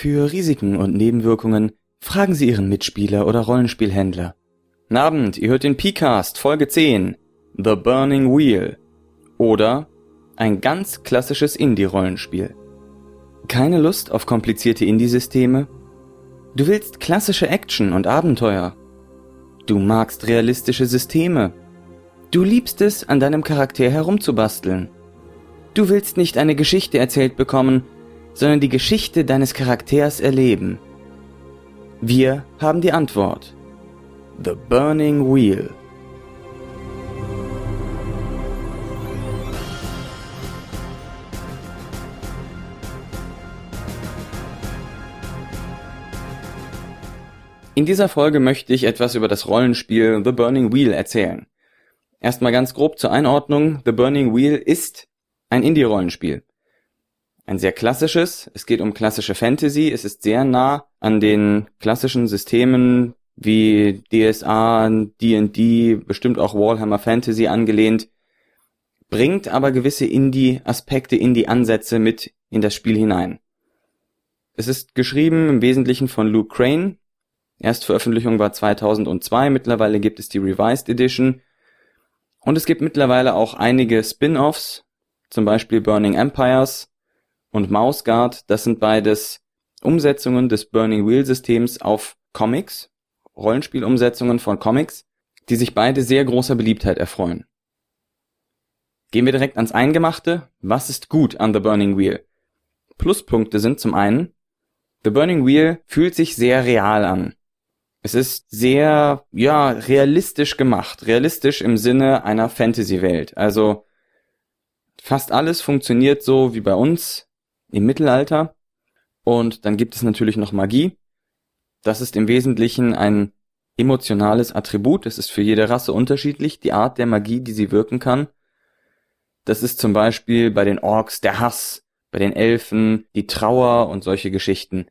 Für Risiken und Nebenwirkungen fragen Sie Ihren Mitspieler oder Rollenspielhändler. Abend, ihr hört den P-Cast, Folge 10, The Burning Wheel. Oder ein ganz klassisches Indie-Rollenspiel. Keine Lust auf komplizierte Indie-Systeme? Du willst klassische Action und Abenteuer. Du magst realistische Systeme. Du liebst es, an deinem Charakter herumzubasteln. Du willst nicht eine Geschichte erzählt bekommen, sondern die Geschichte deines Charakters erleben. Wir haben die Antwort. The Burning Wheel. In dieser Folge möchte ich etwas über das Rollenspiel The Burning Wheel erzählen. Erstmal ganz grob zur Einordnung. The Burning Wheel ist ein Indie-Rollenspiel. Ein sehr klassisches. Es geht um klassische Fantasy. Es ist sehr nah an den klassischen Systemen wie DSA, D&D, bestimmt auch Warhammer Fantasy angelehnt, bringt aber gewisse Indie-Aspekte, Indie-Ansätze mit in das Spiel hinein. Es ist geschrieben im Wesentlichen von Luke Crane. Erstveröffentlichung war 2002, mittlerweile gibt es die Revised Edition. Und es gibt mittlerweile auch einige Spin-offs, zum Beispiel Burning Empires und Mouse Guard. Das sind beides Umsetzungen des Burning Wheel Systems auf Comics, Rollenspielumsetzungen von Comics, die sich beide sehr großer Beliebtheit erfreuen. Gehen wir direkt ans Eingemachte. Was ist gut an The Burning Wheel? Pluspunkte sind zum einen, The Burning Wheel fühlt sich sehr real an. Es ist sehr, ja, realistisch gemacht. Realistisch im Sinne einer Fantasy-Welt. Also, fast alles funktioniert so wie bei uns im Mittelalter. Und dann gibt es natürlich noch Magie. Das ist im Wesentlichen ein emotionales Attribut. Es ist für jede Rasse unterschiedlich, die Art der Magie, die sie wirken kann. Das ist zum Beispiel bei den Orks der Hass, bei den Elfen die Trauer und solche Geschichten.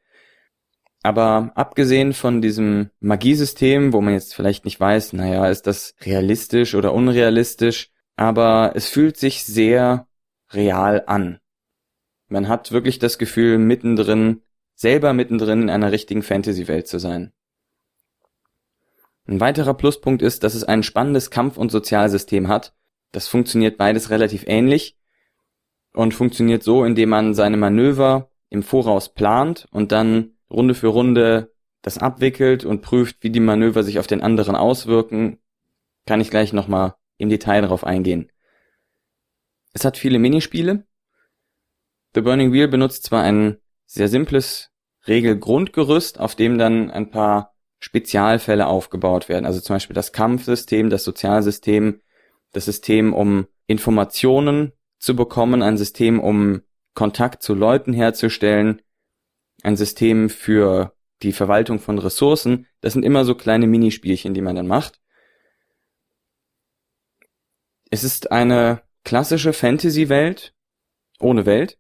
Aber abgesehen von diesem Magiesystem, wo man jetzt vielleicht nicht weiß, naja, ist das realistisch oder unrealistisch, aber es fühlt sich sehr real an. Man hat wirklich das Gefühl, mittendrin, selber mittendrin in einer richtigen Fantasy-Welt zu sein. Ein weiterer Pluspunkt ist, dass es ein spannendes Kampf- und Sozialsystem hat. Das funktioniert beides relativ ähnlich und funktioniert so, indem man seine Manöver im Voraus plant und dann Runde für Runde das abwickelt und prüft, wie die Manöver sich auf den anderen auswirken, kann ich gleich nochmal im Detail darauf eingehen. Es hat viele Minispiele. The Burning Wheel benutzt zwar ein sehr simples Regelgrundgerüst, auf dem dann ein paar Spezialfälle aufgebaut werden. Also zum Beispiel das Kampfsystem, das Sozialsystem, das System, um Informationen zu bekommen, ein System, um Kontakt zu Leuten herzustellen, ein System für die Verwaltung von Ressourcen. Das sind immer so kleine Minispielchen, die man dann macht. Es ist eine klassische Fantasy-Welt ohne Welt.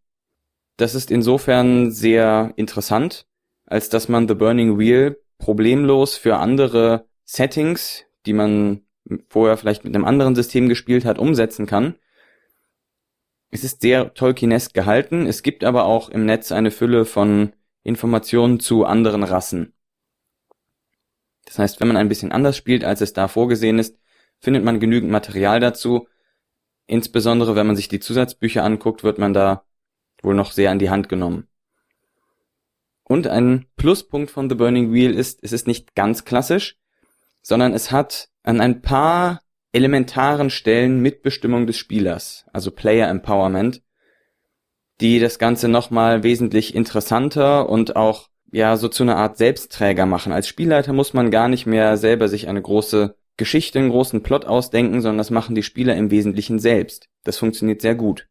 Das ist insofern sehr interessant, als dass man The Burning Wheel problemlos für andere Settings, die man vorher vielleicht mit einem anderen System gespielt hat, umsetzen kann. Es ist sehr Tolkienesk gehalten. Es gibt aber auch im Netz eine Fülle von Informationen zu anderen Rassen. Das heißt, wenn man ein bisschen anders spielt, als es da vorgesehen ist, findet man genügend Material dazu. Insbesondere wenn man sich die Zusatzbücher anguckt, wird man da wohl noch sehr an die Hand genommen. Und ein Pluspunkt von The Burning Wheel ist, es ist nicht ganz klassisch, sondern es hat an ein paar elementaren Stellen Mitbestimmung des Spielers, also Player Empowerment, die das Ganze nochmal wesentlich interessanter und auch ja so zu einer Art Selbstträger machen. Als Spielleiter muss man gar nicht mehr selber sich eine große Geschichte, einen großen Plot ausdenken, sondern das machen die Spieler im Wesentlichen selbst. Das funktioniert sehr gut.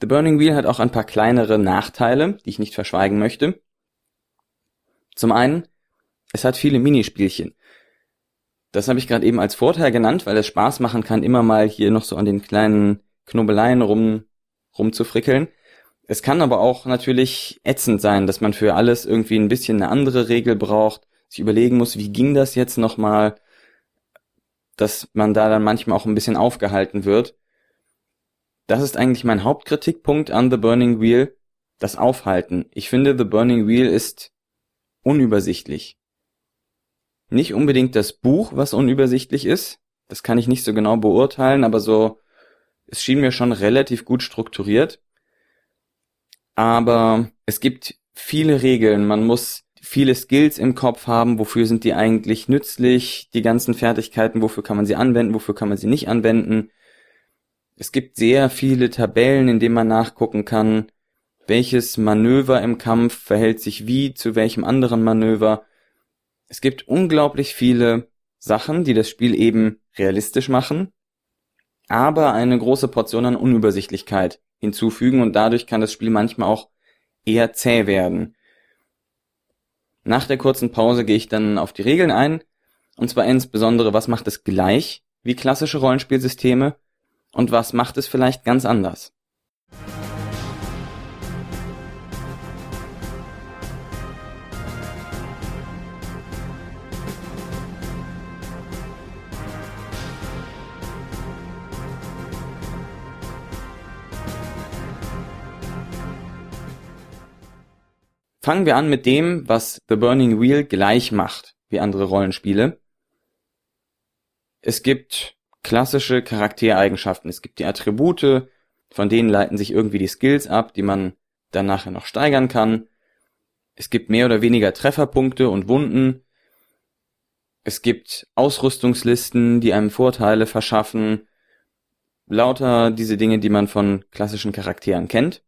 The Burning Wheel hat auch ein paar kleinere Nachteile, die ich nicht verschweigen möchte. Zum einen, es hat viele Minispielchen. Das habe ich gerade eben als Vorteil genannt, weil es Spaß machen kann, immer mal hier noch so an den kleinen Knobeleien rum rumzufrickeln. Es kann aber auch natürlich ätzend sein, dass man für alles irgendwie ein bisschen eine andere Regel braucht, sich überlegen muss, wie ging das jetzt nochmal, dass man da dann manchmal auch ein bisschen aufgehalten wird. Das ist eigentlich mein Hauptkritikpunkt an The Burning Wheel. das Aufhalten. Ich finde, The Burning Wheel ist unübersichtlich. Nicht unbedingt das Buch, was unübersichtlich ist. Das kann ich nicht so genau beurteilen, aber so, es schien mir schon relativ gut strukturiert. Aber es gibt viele Regeln. Man muss viele Skills im Kopf haben. Wofür sind die eigentlich nützlich? Die ganzen Fertigkeiten, wofür kann man sie anwenden? Wofür kann man sie nicht anwenden? Es gibt sehr viele Tabellen, in denen man nachgucken kann, welches Manöver im Kampf verhält sich wie zu welchem anderen Manöver. Es gibt unglaublich viele Sachen, die das Spiel eben realistisch machen, aber eine große Portion an Unübersichtlichkeit hinzufügen und dadurch kann das Spiel manchmal auch eher zäh werden. Nach der kurzen Pause gehe ich dann auf die Regeln ein, und zwar insbesondere, was macht es gleich wie klassische Rollenspielsysteme und was macht es vielleicht ganz anders. Fangen wir an mit dem, was The Burning Wheel gleich macht wie andere Rollenspiele. Es gibt klassische Charaktereigenschaften. Es gibt die Attribute, von denen leiten sich irgendwie die Skills ab, die man dann nachher noch steigern kann. Es gibt mehr oder weniger Trefferpunkte und Wunden. Es gibt Ausrüstungslisten, die einem Vorteile verschaffen. Lauter diese Dinge, die man von klassischen Charakteren kennt.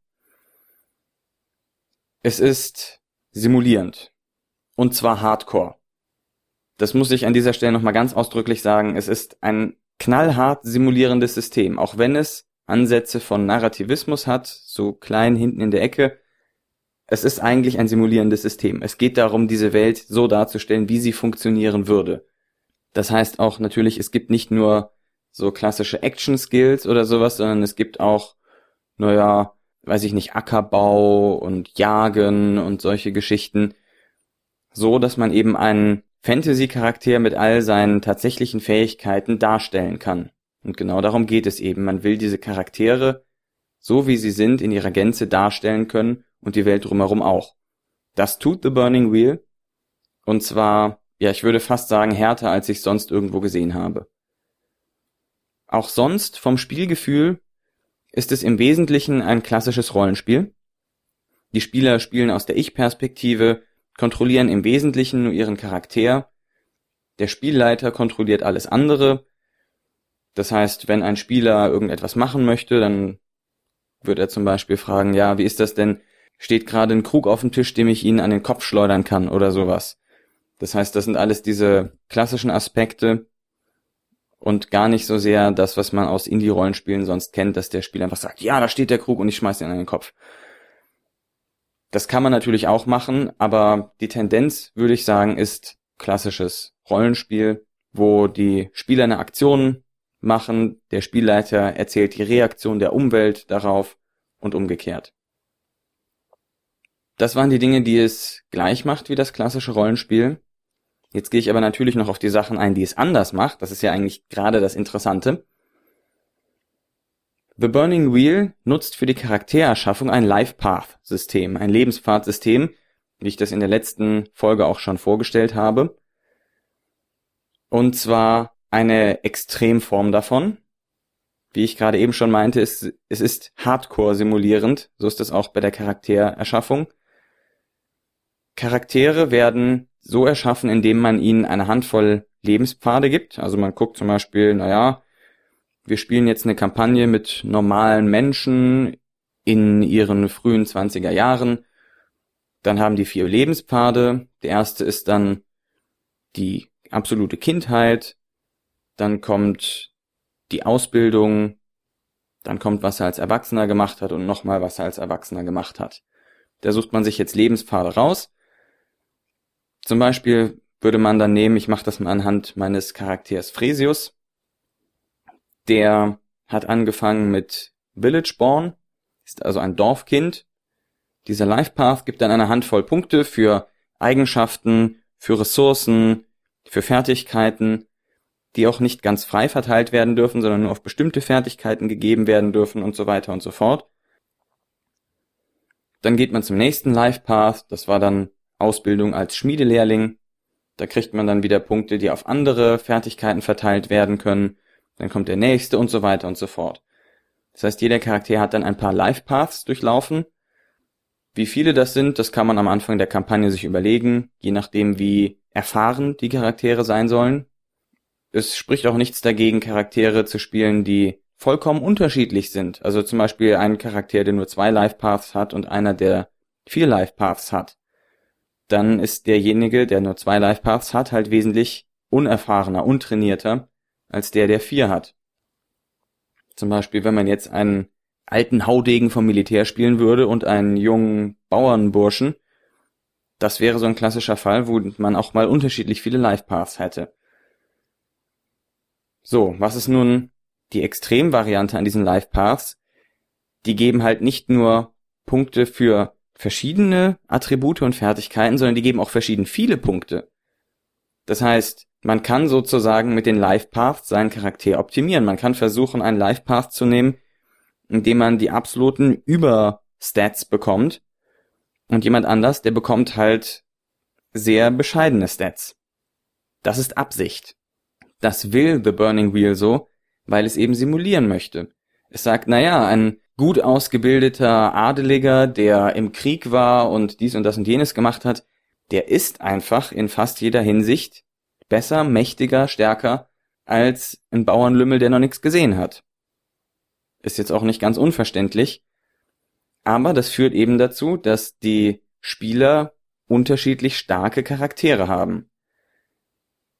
Es ist simulierend. Und zwar hardcore. Das muss ich an dieser Stelle nochmal ganz ausdrücklich sagen. Es ist ein knallhart simulierendes System, auch wenn es Ansätze von Narrativismus hat, so klein hinten in der Ecke. Es ist eigentlich ein simulierendes System. Es geht darum, diese Welt so darzustellen, wie sie funktionieren würde. Das heißt auch natürlich, es gibt nicht nur so klassische Action-Skills oder sowas, sondern es gibt auch, naja, weiß ich nicht, Ackerbau und Jagen und solche Geschichten, so dass man eben einen Fantasy-Charakter mit all seinen tatsächlichen Fähigkeiten darstellen kann. Und genau darum geht es eben. Man will diese Charaktere, so wie sie sind, in ihrer Gänze darstellen können und die Welt drumherum auch. Das tut The Burning Wheel. Und zwar, ja, ich würde fast sagen, härter, als ich sonst irgendwo gesehen habe. Auch sonst vom Spielgefühl ist es im Wesentlichen ein klassisches Rollenspiel. Die Spieler spielen aus der Ich-Perspektive, kontrollieren im Wesentlichen nur ihren Charakter. Der Spielleiter kontrolliert alles andere. Das heißt, wenn ein Spieler irgendetwas machen möchte, dann wird er zum Beispiel fragen, ja, wie ist das denn? Steht gerade ein Krug auf dem Tisch, dem ich ihn an den Kopf schleudern kann oder sowas. Das heißt, das sind alles diese klassischen Aspekte, und gar nicht so sehr das, was man aus Indie-Rollenspielen sonst kennt, dass der Spieler einfach sagt, ja, da steht der Krug und ich schmeiß ihn an den Kopf. Das kann man natürlich auch machen, aber die Tendenz, würde ich sagen, ist klassisches Rollenspiel, wo die Spieler eine Aktion machen, der Spielleiter erzählt die Reaktion der Umwelt darauf und umgekehrt. Das waren die Dinge, die es gleich macht wie das klassische Rollenspiel. Jetzt gehe ich aber natürlich noch auf die Sachen ein, die es anders macht. Das ist ja eigentlich gerade das Interessante. The Burning Wheel nutzt für die Charaktererschaffung ein Life Path System, ein Lebenspfadsystem, wie ich das in der letzten Folge auch schon vorgestellt habe. Und zwar eine Extremform davon. Wie ich gerade eben schon meinte, ist, es ist Hardcore simulierend, so ist es auch bei der Charaktererschaffung. Charaktere werden so erschaffen, indem man ihnen eine Handvoll Lebenspfade gibt. Also man guckt zum Beispiel, naja, wir spielen jetzt eine Kampagne mit normalen Menschen in ihren frühen 20er Jahren. Dann haben die vier Lebenspfade. Der erste ist dann die absolute Kindheit. Dann kommt die Ausbildung. Dann kommt, was er als Erwachsener gemacht hat und nochmal, was er als Erwachsener gemacht hat. Da sucht man sich jetzt Lebenspfade raus zum Beispiel würde man dann nehmen, ich mache das mal anhand meines Charakters Fresius. Der hat angefangen mit Villageborn, ist also ein Dorfkind. Dieser Life Path gibt dann eine Handvoll Punkte für Eigenschaften, für Ressourcen, für Fertigkeiten, die auch nicht ganz frei verteilt werden dürfen, sondern nur auf bestimmte Fertigkeiten gegeben werden dürfen und so weiter und so fort. Dann geht man zum nächsten Life Path, das war dann Ausbildung als Schmiedelehrling. Da kriegt man dann wieder Punkte, die auf andere Fertigkeiten verteilt werden können. Dann kommt der nächste und so weiter und so fort. Das heißt, jeder Charakter hat dann ein paar Life Paths durchlaufen. Wie viele das sind, das kann man am Anfang der Kampagne sich überlegen, je nachdem wie erfahren die Charaktere sein sollen. Es spricht auch nichts dagegen, Charaktere zu spielen, die vollkommen unterschiedlich sind. Also zum Beispiel ein Charakter, der nur zwei Life Paths hat und einer, der vier Life Paths hat. Dann ist derjenige, der nur zwei Life Paths hat, halt wesentlich unerfahrener, untrainierter als der, der vier hat. Zum Beispiel, wenn man jetzt einen alten Haudegen vom Militär spielen würde und einen jungen Bauernburschen, das wäre so ein klassischer Fall, wo man auch mal unterschiedlich viele Life Paths hätte. So, was ist nun die Extremvariante an diesen Life Paths? Die geben halt nicht nur Punkte für verschiedene Attribute und Fertigkeiten, sondern die geben auch verschieden viele Punkte. Das heißt, man kann sozusagen mit den Life Paths seinen Charakter optimieren. Man kann versuchen, einen Life Path zu nehmen, indem man die absoluten Überstats bekommt. Und jemand anders, der bekommt halt sehr bescheidene Stats. Das ist Absicht. Das will The Burning Wheel so, weil es eben simulieren möchte. Es sagt, naja, ein gut ausgebildeter Adeliger, der im Krieg war und dies und das und jenes gemacht hat, der ist einfach in fast jeder Hinsicht besser, mächtiger, stärker als ein Bauernlümmel, der noch nichts gesehen hat. Ist jetzt auch nicht ganz unverständlich, aber das führt eben dazu, dass die Spieler unterschiedlich starke Charaktere haben.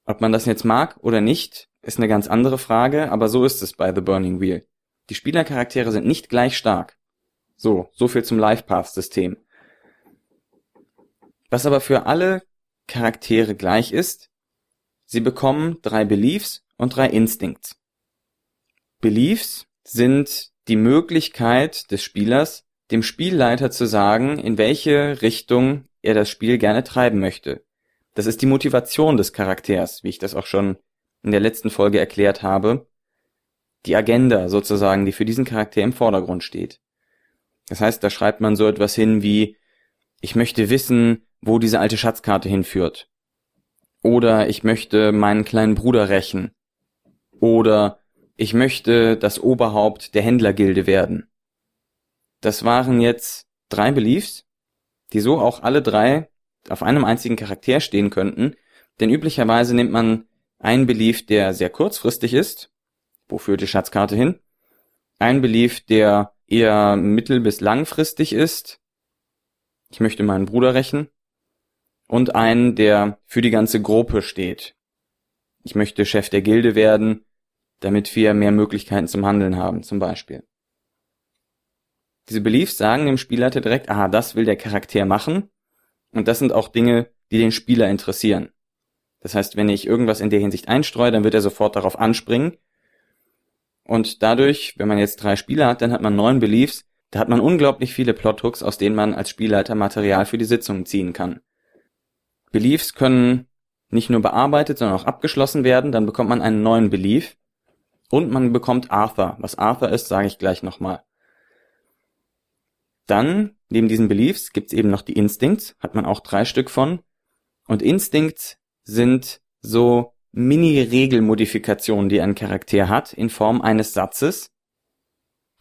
Ob man das jetzt mag oder nicht, ist eine ganz andere Frage, aber so ist es bei The Burning Wheel. Die Spielercharaktere sind nicht gleich stark. So, so viel zum Life Path System. Was aber für alle Charaktere gleich ist, sie bekommen drei Beliefs und drei Instincts. Beliefs sind die Möglichkeit des Spielers, dem Spielleiter zu sagen, in welche Richtung er das Spiel gerne treiben möchte. Das ist die Motivation des Charakters, wie ich das auch schon in der letzten Folge erklärt habe. Die Agenda sozusagen, die für diesen Charakter im Vordergrund steht. Das heißt, da schreibt man so etwas hin wie, ich möchte wissen, wo diese alte Schatzkarte hinführt. Oder ich möchte meinen kleinen Bruder rächen. Oder ich möchte das Oberhaupt der Händlergilde werden. Das waren jetzt drei Beliefs, die so auch alle drei auf einem einzigen Charakter stehen könnten, denn üblicherweise nimmt man einen Belief, der sehr kurzfristig ist, wo führt die Schatzkarte hin, einen Belief, der eher mittel- bis langfristig ist, ich möchte meinen Bruder rächen, und einen, der für die ganze Gruppe steht. Ich möchte Chef der Gilde werden, damit wir mehr Möglichkeiten zum Handeln haben, zum Beispiel. Diese Beliefs sagen dem Spielleiter direkt, aha, das will der Charakter machen, und das sind auch Dinge, die den Spieler interessieren. Das heißt, wenn ich irgendwas in der Hinsicht einstreue, dann wird er sofort darauf anspringen. Und dadurch, wenn man jetzt drei Spieler hat, dann hat man neun Beliefs, da hat man unglaublich viele Plothooks, aus denen man als Spielleiter Material für die Sitzung ziehen kann. Beliefs können nicht nur bearbeitet, sondern auch abgeschlossen werden, dann bekommt man einen neuen Belief und man bekommt Arthur. Was Arthur ist, sage ich gleich nochmal. Dann, neben diesen Beliefs, gibt's eben noch die Instincts, hat man auch drei Stück von. Und Instincts sind so Mini-Regelmodifikationen, die ein Charakter hat, in Form eines Satzes.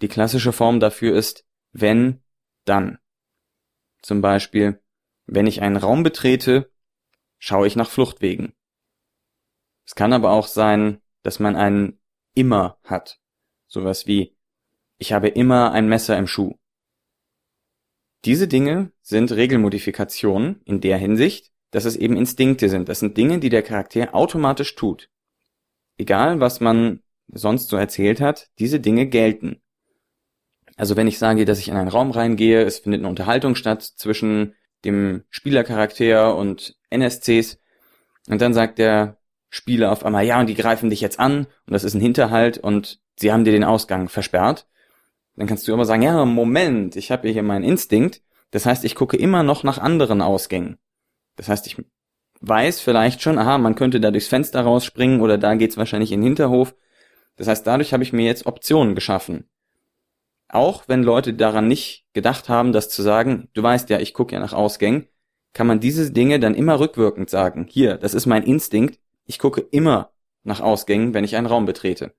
Die klassische Form dafür ist wenn, dann. Zum Beispiel, wenn ich einen Raum betrete, schaue ich nach Fluchtwegen. Es kann aber auch sein, dass man einen immer hat. Sowas wie, ich habe immer ein Messer im Schuh. Diese Dinge sind Regelmodifikationen in der Hinsicht, dass es eben Instinkte sind. Das sind Dinge, die der Charakter automatisch tut. Egal, was man sonst so erzählt hat, diese Dinge gelten. Also wenn ich sage, dass ich in einen Raum reingehe, es findet eine Unterhaltung statt zwischen dem Spielercharakter und NSCs. Und dann sagt der Spieler auf einmal, ja, und die greifen dich jetzt an und das ist ein Hinterhalt und sie haben dir den Ausgang versperrt. Dann kannst du immer sagen, ja, Moment, ich habe hier meinen Instinkt. Das heißt, ich gucke immer noch nach anderen Ausgängen. Das heißt, ich weiß vielleicht schon, aha, man könnte da durchs Fenster rausspringen oder da geht's wahrscheinlich in den Hinterhof. Das heißt, dadurch habe ich mir jetzt Optionen geschaffen. Auch wenn Leute daran nicht gedacht haben, das zu sagen, du weißt ja, ich gucke ja nach Ausgängen, kann man diese Dinge dann immer rückwirkend sagen. Hier, das ist mein Instinkt, ich gucke immer nach Ausgängen, wenn ich einen Raum betrete.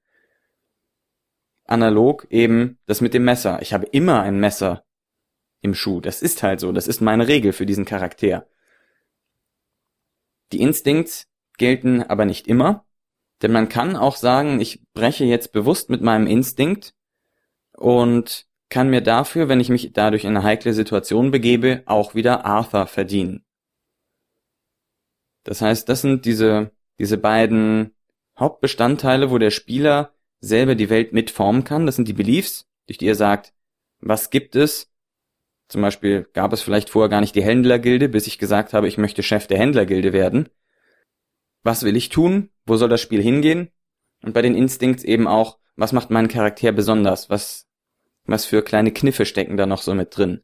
Analog eben das mit dem Messer. Ich habe immer ein Messer im Schuh. Das ist halt so, das ist meine Regel für diesen Charakter. Die Instincts gelten aber nicht immer, denn man kann auch sagen, ich breche jetzt bewusst mit meinem Instinkt und kann mir dafür, wenn ich mich dadurch in eine heikle Situation begebe, auch wieder Arthur verdienen. Das heißt, das sind diese, diese beiden Hauptbestandteile, wo der Spieler selber die Welt mitformen kann. Das sind die Beliefs, durch die er sagt, was gibt es? Zum Beispiel gab es vielleicht vorher gar nicht die Händlergilde, bis ich gesagt habe, ich möchte Chef der Händlergilde werden. Was will ich tun? Wo soll das Spiel hingehen? Und bei den Instincts eben auch, was macht meinen Charakter besonders? Was, was für kleine Kniffe stecken da noch so mit drin?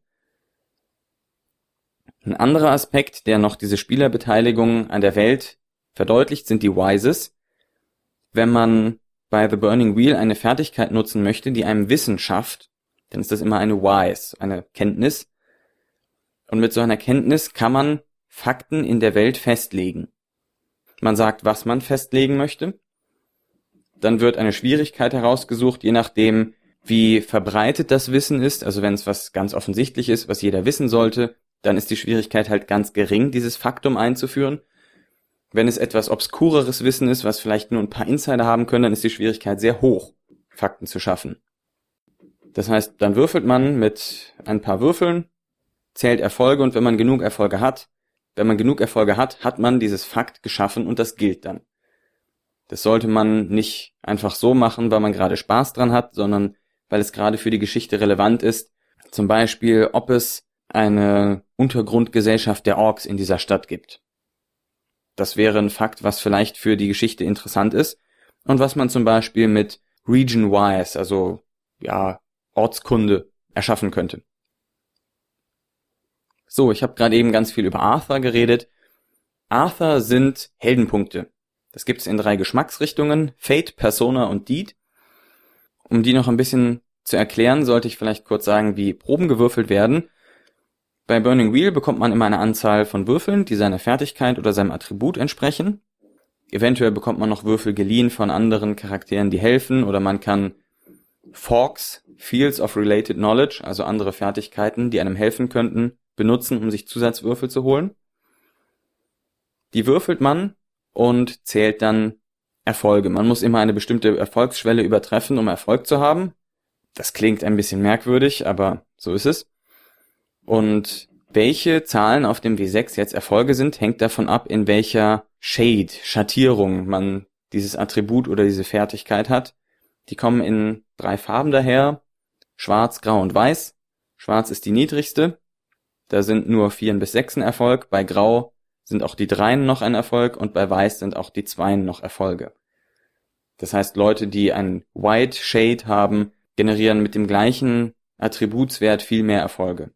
Ein anderer Aspekt, der noch diese Spielerbeteiligung an der Welt verdeutlicht, sind die Wises. Wenn man bei The Burning Wheel eine Fertigkeit nutzen möchte, die einem Wissen schafft, dann ist das immer eine Wise, eine Kenntnis. Und mit so einer Kenntnis kann man Fakten in der Welt festlegen. Man sagt, was man festlegen möchte. Dann wird eine Schwierigkeit herausgesucht, je nachdem, wie verbreitet das Wissen ist. Also wenn es was ganz offensichtlich ist, was jeder wissen sollte, dann ist die Schwierigkeit halt ganz gering, dieses Faktum einzuführen. Wenn es etwas obskureres Wissen ist, was vielleicht nur ein paar Insider haben können, dann ist die Schwierigkeit sehr hoch, Fakten zu schaffen. Das heißt, dann würfelt man mit ein paar Würfeln, zählt Erfolge und wenn man genug Erfolge hat, wenn man genug Erfolge hat, hat man dieses Fakt geschaffen und das gilt dann. Das sollte man nicht einfach so machen, weil man gerade Spaß dran hat, sondern weil es gerade für die Geschichte relevant ist. Zum Beispiel, ob es eine Untergrundgesellschaft der Orks in dieser Stadt gibt. Das wäre ein Fakt, was vielleicht für die Geschichte interessant ist und was man zum Beispiel mit Region Wise, also ja, Ortskunde erschaffen könnte. So, ich habe gerade eben ganz viel über Arthur geredet. Arthur sind Heldenpunkte. Das gibt's in drei Geschmacksrichtungen, Fate, Persona und Deed. Um die noch ein bisschen zu erklären, sollte ich vielleicht kurz sagen, wie Proben gewürfelt werden. Bei Burning Wheel bekommt man immer eine Anzahl von Würfeln, die seiner Fertigkeit oder seinem Attribut entsprechen. Eventuell bekommt man noch Würfel geliehen von anderen Charakteren, die helfen, oder man kann Forks, Fields of Related Knowledge, also andere Fertigkeiten, die einem helfen könnten, benutzen, um sich Zusatzwürfel zu holen. Die würfelt man und zählt dann Erfolge. Man muss immer eine bestimmte Erfolgsschwelle übertreffen, um Erfolg zu haben. Das klingt ein bisschen merkwürdig, aber so ist es. Und welche Zahlen auf dem W6 jetzt Erfolge sind, hängt davon ab, in welcher Shade, Schattierung man dieses Attribut oder diese Fertigkeit hat. Die kommen in drei Farben daher. Schwarz, Grau und Weiß. Schwarz ist die niedrigste. Da sind nur Vieren bis Sechsen Erfolg. Bei Grau sind auch die Dreien noch ein Erfolg und bei Weiß sind auch die Zweien noch Erfolge. Das heißt, Leute, die ein White Shade haben, generieren mit dem gleichen Attributswert viel mehr Erfolge.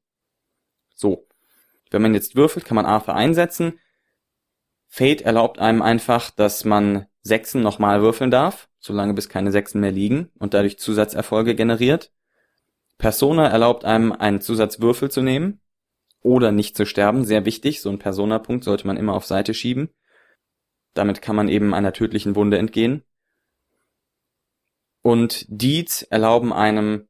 So. Wenn man jetzt würfelt, kann man Arthur einsetzen. Fate erlaubt einem einfach, dass man Sechsen nochmal würfeln darf, solange bis keine Sechsen mehr liegen und dadurch Zusatzerfolge generiert. Persona erlaubt einem einen Zusatzwürfel zu nehmen oder nicht zu sterben, sehr wichtig, so ein Persona-Punkt sollte man immer auf Seite schieben. Damit kann man eben einer tödlichen Wunde entgehen. Und Deeds erlauben einem,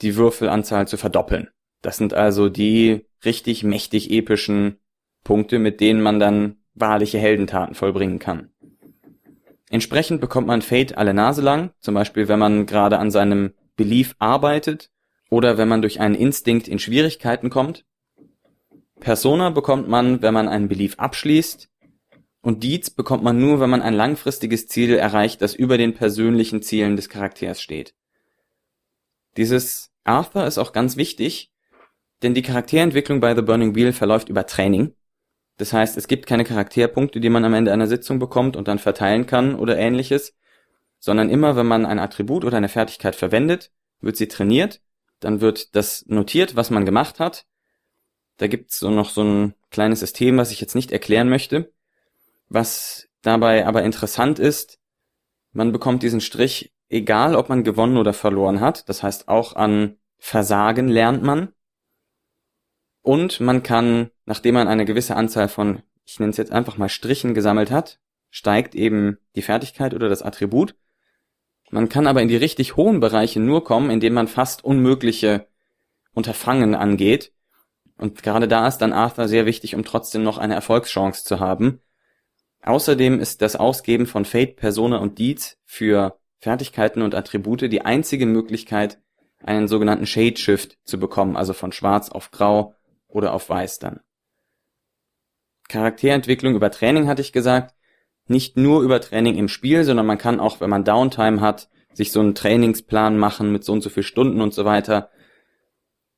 die Würfelanzahl zu verdoppeln. Das sind also die richtig mächtig epischen Punkte, mit denen man dann wahrliche Heldentaten vollbringen kann. Entsprechend bekommt man Fate alle Nase lang, zum Beispiel wenn man gerade an seinem Belief arbeitet oder wenn man durch einen Instinkt in Schwierigkeiten kommt. Persona bekommt man, wenn man einen Belief abschließt und Deeds bekommt man nur, wenn man ein langfristiges Ziel erreicht, das über den persönlichen Zielen des Charakters steht. Dieses Arthur ist auch ganz wichtig, denn die Charakterentwicklung bei The Burning Wheel verläuft über Training. Das heißt, es gibt keine Charakterpunkte, die man am Ende einer Sitzung bekommt und dann verteilen kann oder ähnliches, sondern immer, wenn man ein Attribut oder eine Fertigkeit verwendet, wird sie trainiert, dann wird das notiert, was man gemacht hat. Da gibt's so noch so ein kleines System, was ich jetzt nicht erklären möchte. Was dabei aber interessant ist, man bekommt diesen Strich, egal ob man gewonnen oder verloren hat, das heißt auch an Versagen lernt man. Und man kann, nachdem man eine gewisse Anzahl von, ich nenne es jetzt einfach mal Strichen gesammelt hat, steigt eben die Fertigkeit oder das Attribut. Man kann aber in die richtig hohen Bereiche nur kommen, indem man fast unmögliche Unterfangen angeht. Und gerade da ist dann Arthur sehr wichtig, um trotzdem noch eine Erfolgschance zu haben. Außerdem ist das Ausgeben von Fate, Persona und Deeds für Fertigkeiten und Attribute die einzige Möglichkeit, einen sogenannten Shade Shift zu bekommen, also von schwarz auf grau oder auf weiß dann. Charakterentwicklung über Training hatte ich gesagt, nicht nur über Training im Spiel, sondern man kann auch, wenn man Downtime hat, sich so einen Trainingsplan machen mit so und so viel Stunden und so weiter.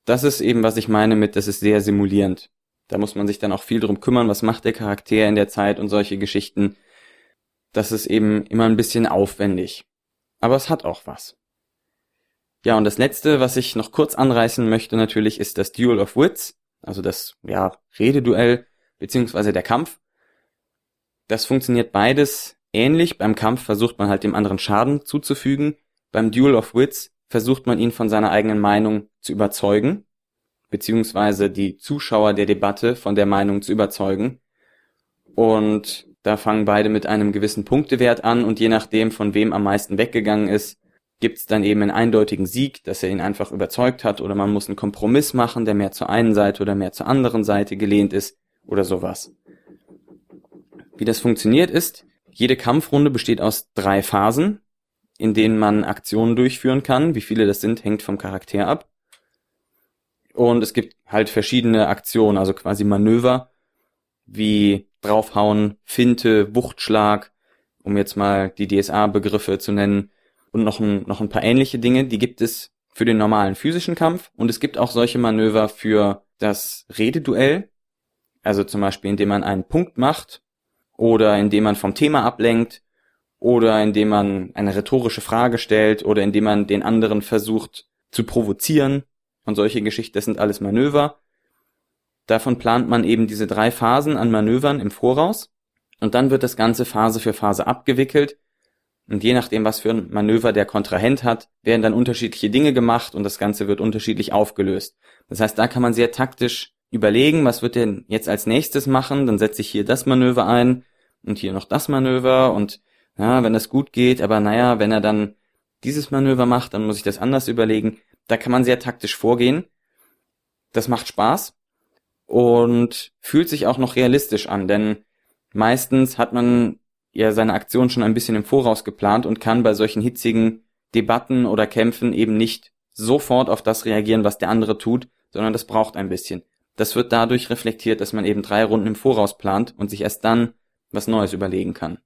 Das ist eben, was ich meine mit, das ist sehr simulierend. Da muss man sich dann auch viel drum kümmern, was macht der Charakter in der Zeit und solche Geschichten. Das ist eben immer ein bisschen aufwendig. Aber es hat auch was. Ja, und das letzte, was ich noch kurz anreißen möchte natürlich, ist das Duel of Wits, also das, ja, Rededuell, beziehungsweise der Kampf. Das funktioniert beides ähnlich. Beim Kampf versucht man halt dem anderen Schaden zuzufügen. Beim Duel of Wits versucht man ihn von seiner eigenen Meinung zu überzeugen beziehungsweise die Zuschauer der Debatte von der Meinung zu überzeugen. Und da fangen beide mit einem gewissen Punktewert an und je nachdem, von wem am meisten weggegangen ist, gibt's dann eben einen eindeutigen Sieg, dass er ihn einfach überzeugt hat oder man muss einen Kompromiss machen, der mehr zur einen Seite oder mehr zur anderen Seite gelehnt ist oder sowas. Wie das funktioniert ist, jede Kampfrunde besteht aus drei Phasen, in denen man Aktionen durchführen kann. Wie viele das sind, hängt vom Charakter ab. Und es gibt halt verschiedene Aktionen, also quasi Manöver, wie draufhauen, Finte, Wuchtschlag, um jetzt mal die DSA-Begriffe zu nennen, und noch ein, noch ein paar ähnliche Dinge, die gibt es für den normalen physischen Kampf. Und es gibt auch solche Manöver für das Rededuell, also zum Beispiel indem man einen Punkt macht oder indem man vom Thema ablenkt oder indem man eine rhetorische Frage stellt oder indem man den anderen versucht zu provozieren und solche Geschichten, das sind alles Manöver. Davon plant man eben diese drei Phasen an Manövern im Voraus und dann wird das Ganze Phase für Phase abgewickelt und je nachdem, was für ein Manöver der Kontrahent hat, werden dann unterschiedliche Dinge gemacht und das Ganze wird unterschiedlich aufgelöst. Das heißt, da kann man sehr taktisch überlegen, was wird denn jetzt als nächstes machen, dann setze ich hier das Manöver ein und hier noch das Manöver und ja, wenn das gut geht, aber naja, wenn er dann dieses Manöver macht, dann muss ich das anders überlegen. Da kann man sehr taktisch vorgehen. Das macht Spaß und fühlt sich auch noch realistisch an, denn meistens hat man ja seine Aktion schon ein bisschen im Voraus geplant und kann bei solchen hitzigen Debatten oder Kämpfen eben nicht sofort auf das reagieren, was der andere tut, sondern das braucht ein bisschen. Das wird dadurch reflektiert, dass man eben drei Runden im Voraus plant und sich erst dann was Neues überlegen kann.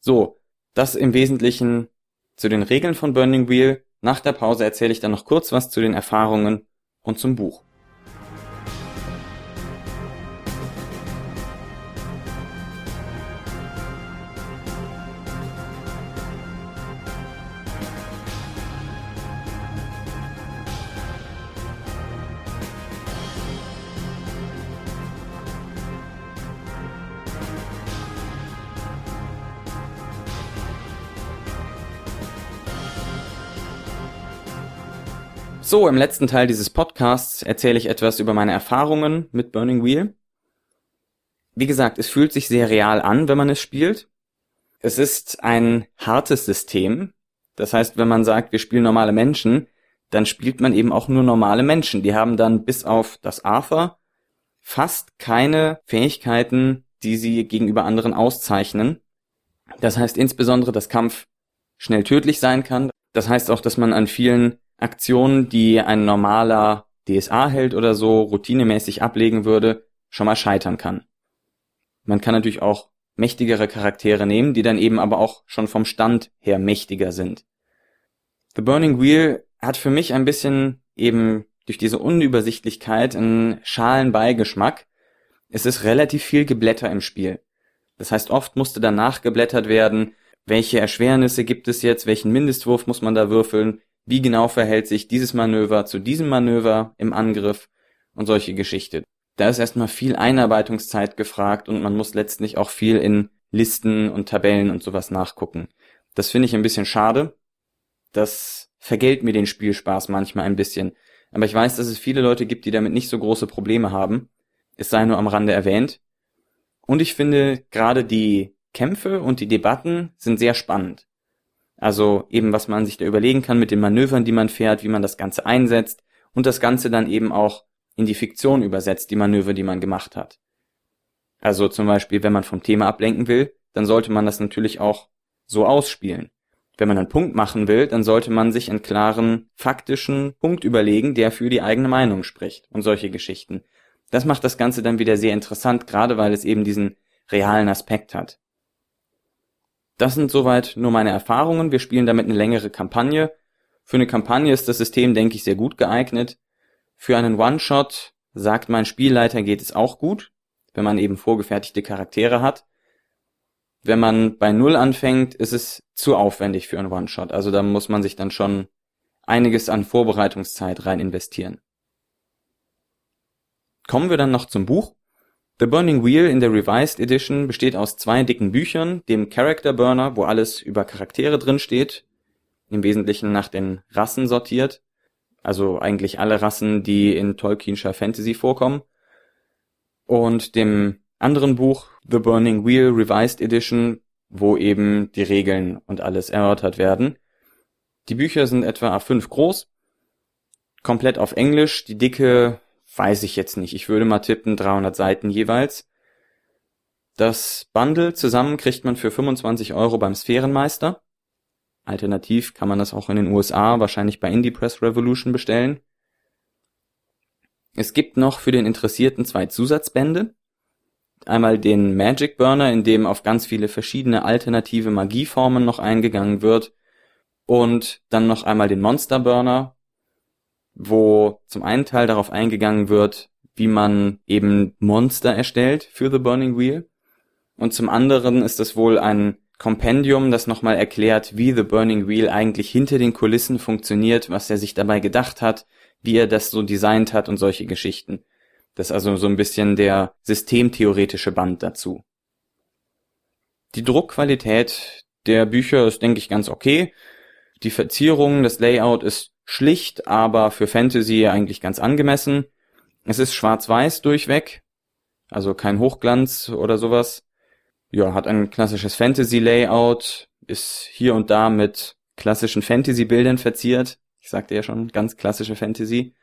So, das im Wesentlichen zu den Regeln von Burning Wheel. Nach der Pause erzähle ich dann noch kurz was zu den Erfahrungen und zum Buch. So, im letzten Teil dieses Podcasts erzähle ich etwas über meine Erfahrungen mit Burning Wheel. Wie gesagt, es fühlt sich sehr real an, wenn man es spielt. Es ist ein hartes System. Das heißt, wenn man sagt, wir spielen normale Menschen, dann spielt man eben auch nur normale Menschen. Die haben dann bis auf das Arthur fast keine Fähigkeiten, die sie gegenüber anderen auszeichnen. Das heißt insbesondere, dass Kampf schnell tödlich sein kann. Das heißt auch, dass man an vielen Aktionen, die ein normaler DSA-Held oder so routinemäßig ablegen würde, schon mal scheitern kann. Man kann natürlich auch mächtigere Charaktere nehmen, die dann eben aber auch schon vom Stand her mächtiger sind. The Burning Wheel hat für mich ein bisschen eben durch diese Unübersichtlichkeit einen schalen Beigeschmack. Es ist relativ viel Geblätter im Spiel. Das heißt, oft musste danach geblättert werden, welche Erschwernisse gibt es jetzt, welchen Mindestwurf muss man da würfeln, wie genau verhält sich dieses Manöver zu diesem Manöver im Angriff und solche Geschichte. Da ist erstmal viel Einarbeitungszeit gefragt und man muss letztlich auch viel in Listen und Tabellen und sowas nachgucken. Das finde ich ein bisschen schade. Das vergällt mir den Spielspaß manchmal ein bisschen. Aber ich weiß, dass es viele Leute gibt, die damit nicht so große Probleme haben. Es sei nur am Rande erwähnt. Und ich finde, gerade die Kämpfe und die Debatten sind sehr spannend. Also eben, was man sich da überlegen kann mit den Manövern, die man fährt, wie man das Ganze einsetzt und das Ganze dann eben auch in die Fiktion übersetzt, die Manöver, die man gemacht hat. Also zum Beispiel, wenn man vom Thema ablenken will, dann sollte man das natürlich auch so ausspielen. Wenn man einen Punkt machen will, dann sollte man sich einen klaren, faktischen Punkt überlegen, der für die eigene Meinung spricht und solche Geschichten. Das macht das Ganze dann wieder sehr interessant, gerade weil es eben diesen realen Aspekt hat. Das sind soweit nur meine Erfahrungen. Wir spielen damit eine längere Kampagne. Für eine Kampagne ist das System, denke ich, sehr gut geeignet. Für einen One-Shot sagt mein Spielleiter geht es auch gut, wenn man eben vorgefertigte Charaktere hat. Wenn man bei Null anfängt, ist es zu aufwendig für einen One-Shot. Also da muss man sich dann schon einiges an Vorbereitungszeit rein investieren. Kommen wir dann noch zum Buch. The Burning Wheel in der Revised Edition besteht aus zwei dicken Büchern, dem Character Burner, wo alles über Charaktere drin steht, im Wesentlichen nach den Rassen sortiert, also eigentlich alle Rassen, die in Tolkienscher Fantasy vorkommen, und dem anderen Buch The Burning Wheel Revised Edition, wo eben die Regeln und alles erörtert werden. Die Bücher sind etwa A5 groß, komplett auf Englisch, die Dicke weiß ich jetzt nicht. Ich würde mal tippen 300 Seiten jeweils. Das Bundle zusammen kriegt man für 25 Euro beim Sphärenmeister. Alternativ kann man das auch in den USA wahrscheinlich bei Indie Press Revolution bestellen. Es gibt noch für den Interessierten zwei Zusatzbände. Einmal den Magic Burner, in dem auf ganz viele verschiedene alternative Magieformen noch eingegangen wird. Und dann noch einmal den Monster Burner, wo zum einen Teil darauf eingegangen wird, wie man eben Monster erstellt für The Burning Wheel. Und zum anderen ist es wohl ein Kompendium, das nochmal erklärt, wie The Burning Wheel eigentlich hinter den Kulissen funktioniert, was er sich dabei gedacht hat, wie er das so designt hat und solche Geschichten. Das ist also so ein bisschen der systemtheoretische Band dazu. Die Druckqualität der Bücher ist, denke ich, ganz okay. Die Verzierung, das Layout ist schlicht, aber für Fantasy eigentlich ganz angemessen. Es ist schwarz-weiß durchweg, also kein Hochglanz oder sowas. Ja, hat ein klassisches Fantasy-Layout, ist hier und da mit klassischen Fantasy-Bildern verziert. Ich sagte ja schon, ganz klassische Fantasy.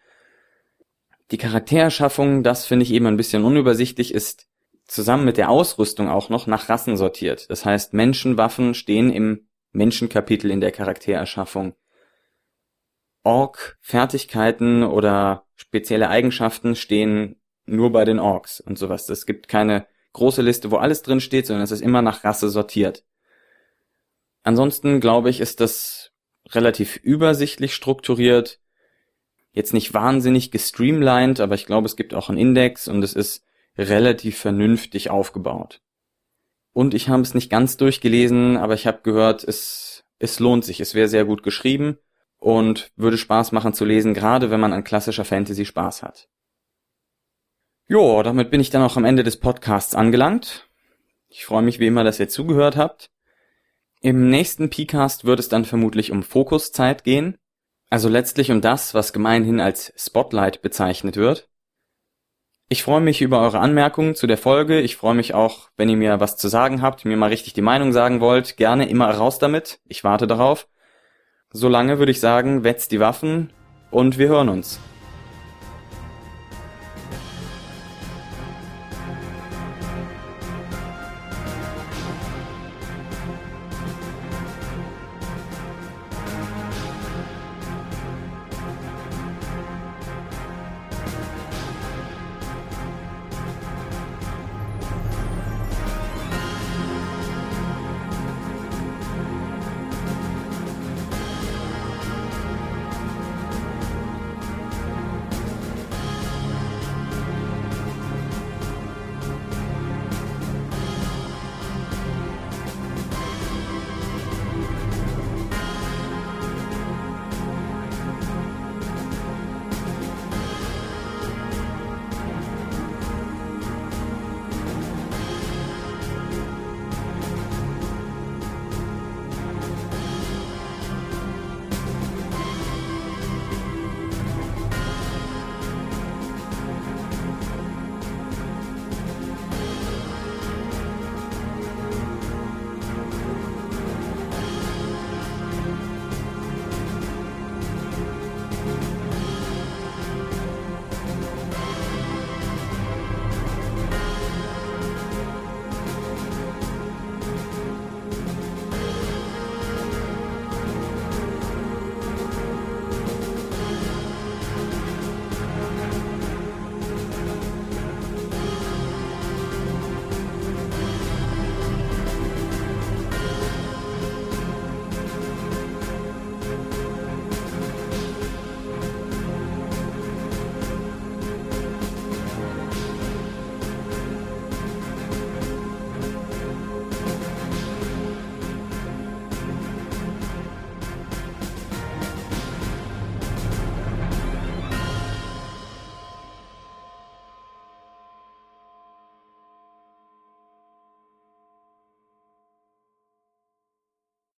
Die Charaktererschaffung, das finde ich eben ein bisschen unübersichtlich, ist zusammen mit der Ausrüstung auch noch nach Rassen sortiert. Das heißt, Menschenwaffen stehen im Menschenkapitel in der Charaktererschaffung. Ork-Fertigkeiten oder spezielle Eigenschaften stehen nur bei den Orks und sowas. Es gibt keine große Liste, wo alles drin steht, sondern es ist immer nach Rasse sortiert. Ansonsten glaube ich, ist das relativ übersichtlich strukturiert. Jetzt nicht wahnsinnig gestreamlined, aber ich glaube, es gibt auch einen Index und es ist relativ vernünftig aufgebaut. Und ich habe es nicht ganz durchgelesen, aber ich habe gehört, es, es lohnt sich. Es wäre sehr gut geschrieben und würde Spaß machen zu lesen, gerade wenn man an klassischer Fantasy Spaß hat. Jo, damit bin ich dann auch am Ende des Podcasts angelangt. Ich freue mich wie immer, dass ihr zugehört habt. Im nächsten Pcast wird es dann vermutlich um Fokuszeit gehen, also letztlich um das, was gemeinhin als Spotlight bezeichnet wird. Ich freue mich über eure Anmerkungen zu der Folge. Ich freue mich auch, wenn ihr mir was zu sagen habt, mir mal richtig die Meinung sagen wollt. Gerne immer raus damit. Ich warte darauf. Solange würde ich sagen, wetzt die Waffen und wir hören uns.